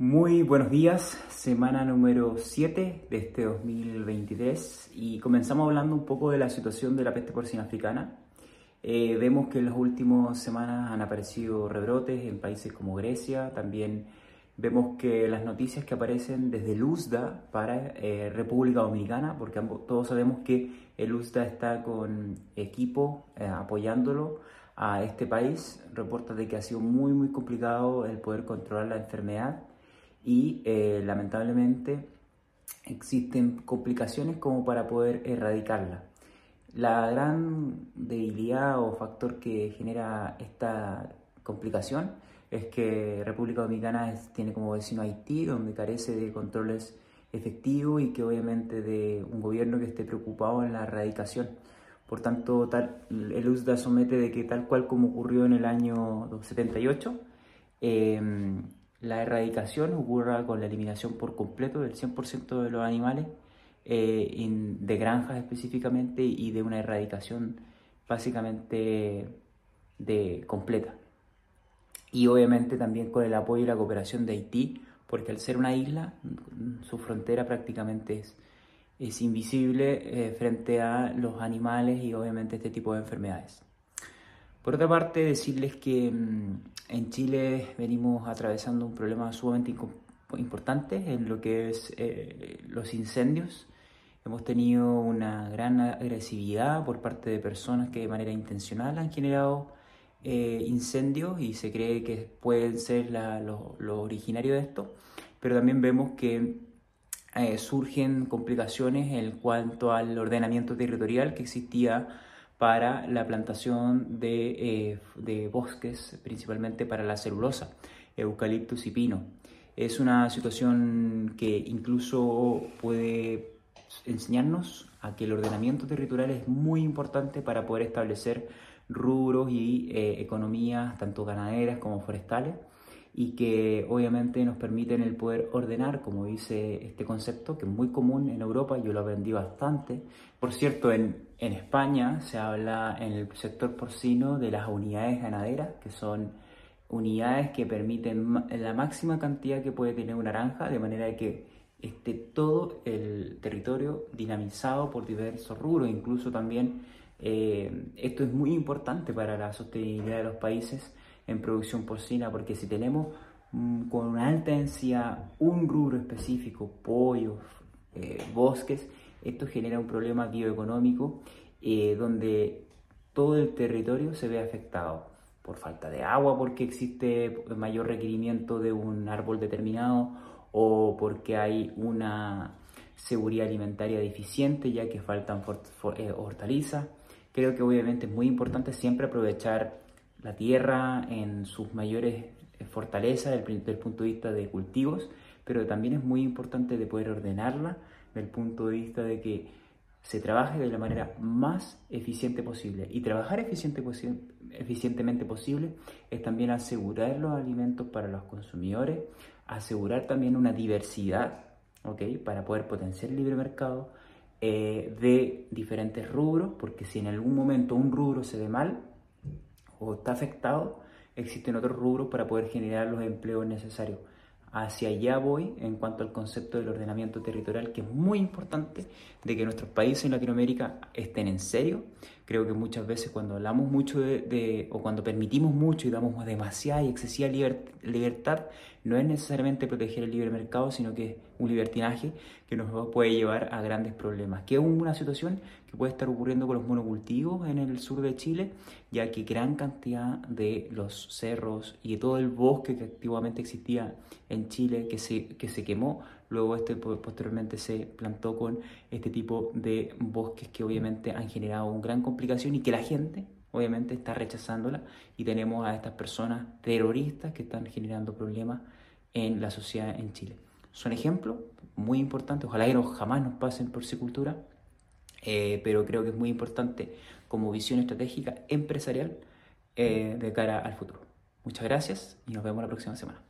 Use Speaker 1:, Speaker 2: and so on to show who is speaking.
Speaker 1: Muy buenos días, semana número 7 de este 2023 y comenzamos hablando un poco de la situación de la peste porcina africana. Eh, vemos que en las últimas semanas han aparecido rebrotes en países como Grecia, también vemos que las noticias que aparecen desde el USDA para eh, República Dominicana, porque todos sabemos que el USDA está con equipo eh, apoyándolo a este país, reporta de que ha sido muy muy complicado el poder controlar la enfermedad y eh, lamentablemente existen complicaciones como para poder erradicarla. La gran debilidad o factor que genera esta complicación es que República Dominicana tiene como vecino Haití, donde carece de controles efectivos y que obviamente de un gobierno que esté preocupado en la erradicación. Por tanto, tal, el USDA somete de que tal cual como ocurrió en el año 78, la erradicación ocurra con la eliminación por completo del 100% de los animales, eh, de granjas específicamente, y de una erradicación básicamente de, completa. Y obviamente también con el apoyo y la cooperación de Haití, porque al ser una isla, su frontera prácticamente es, es invisible eh, frente a los animales y obviamente este tipo de enfermedades. Por otra parte, decirles que mm, en Chile venimos atravesando un problema sumamente importante en lo que es eh, los incendios. Hemos tenido una gran agresividad por parte de personas que de manera intencional han generado eh, incendios y se cree que pueden ser lo, lo, originario de esto, pero también vemos que eh, surgen complicaciones en cuanto al ordenamiento territorial que existía para la plantación de, eh, bosques, principalmente para la celulosa, eucaliptus y pino. Es una situación que incluso puede enseñarnos a que el ordenamiento territorial es muy importante para poder establecer rubros y eh, economías tanto ganaderas como forestales y que obviamente nos permiten el poder ordenar, como dice este concepto, que es muy común en Europa, yo lo aprendí bastante. Por cierto, en, en España se habla en el sector porcino de las unidades ganaderas, que son unidades que permiten la máxima cantidad que puede tener una granja, de manera que esté todo el territorio dinamizado por diversos rubros, incluso también eh, esto es muy importante para la sostenibilidad de los países en producción porcina, porque si tenemos mm, con una alta densidad un rubro específico, pollos, eh, bosques, esto genera un problema bioeconómico eh, donde todo el territorio se ve afectado por falta de agua, porque existe mayor requerimiento de un árbol determinado o porque hay una seguridad alimentaria deficiente ya que faltan eh, hortalizas. Creo que obviamente es muy importante siempre aprovechar la tierra en sus mayores eh, fortalezas desde el punto de vista de cultivos, pero también es muy importante de poder ordenarla desde el punto de vista de que se trabaje de la manera más eficiente posible. Y trabajar eficiente, eficientemente posible es también asegurar los alimentos para los consumidores, asegurar también una diversidad, ¿ok? Para poder potenciar el libre mercado eh, de diferentes rubros, porque si en algún momento un rubro se ve mal, o está afectado, existen otros rubros para poder generar los empleos necesarios. Hacia allá voy en cuanto al concepto del ordenamiento territorial, que es muy importante de que nuestros países en Latinoamérica estén en serio. Creo que muchas veces cuando hablamos mucho de, o cuando permitimos mucho y damos demasiada y excesiva libertad, no es necesariamente proteger el libre mercado, sino que es un libertinaje que nos puede llevar a grandes problemas. Que es una situación que puede estar ocurriendo con los monocultivos en el sur de Chile, ya que gran cantidad de los cerros y de todo el bosque que antiguamente existía en Chile, que se, que se quemó, luego este posteriormente se plantó con este tipo de bosques que obviamente han generado una gran complicación y que la gente obviamente está rechazándola y tenemos a estas personas terroristas que están generando problemas en la sociedad en Chile. Son ejemplos muy importantes, ojalá que no jamás nos pasen por cultura, eh, pero creo que es muy importante como visión estratégica empresarial eh, de cara al futuro. Muchas gracias y nos vemos la próxima semana.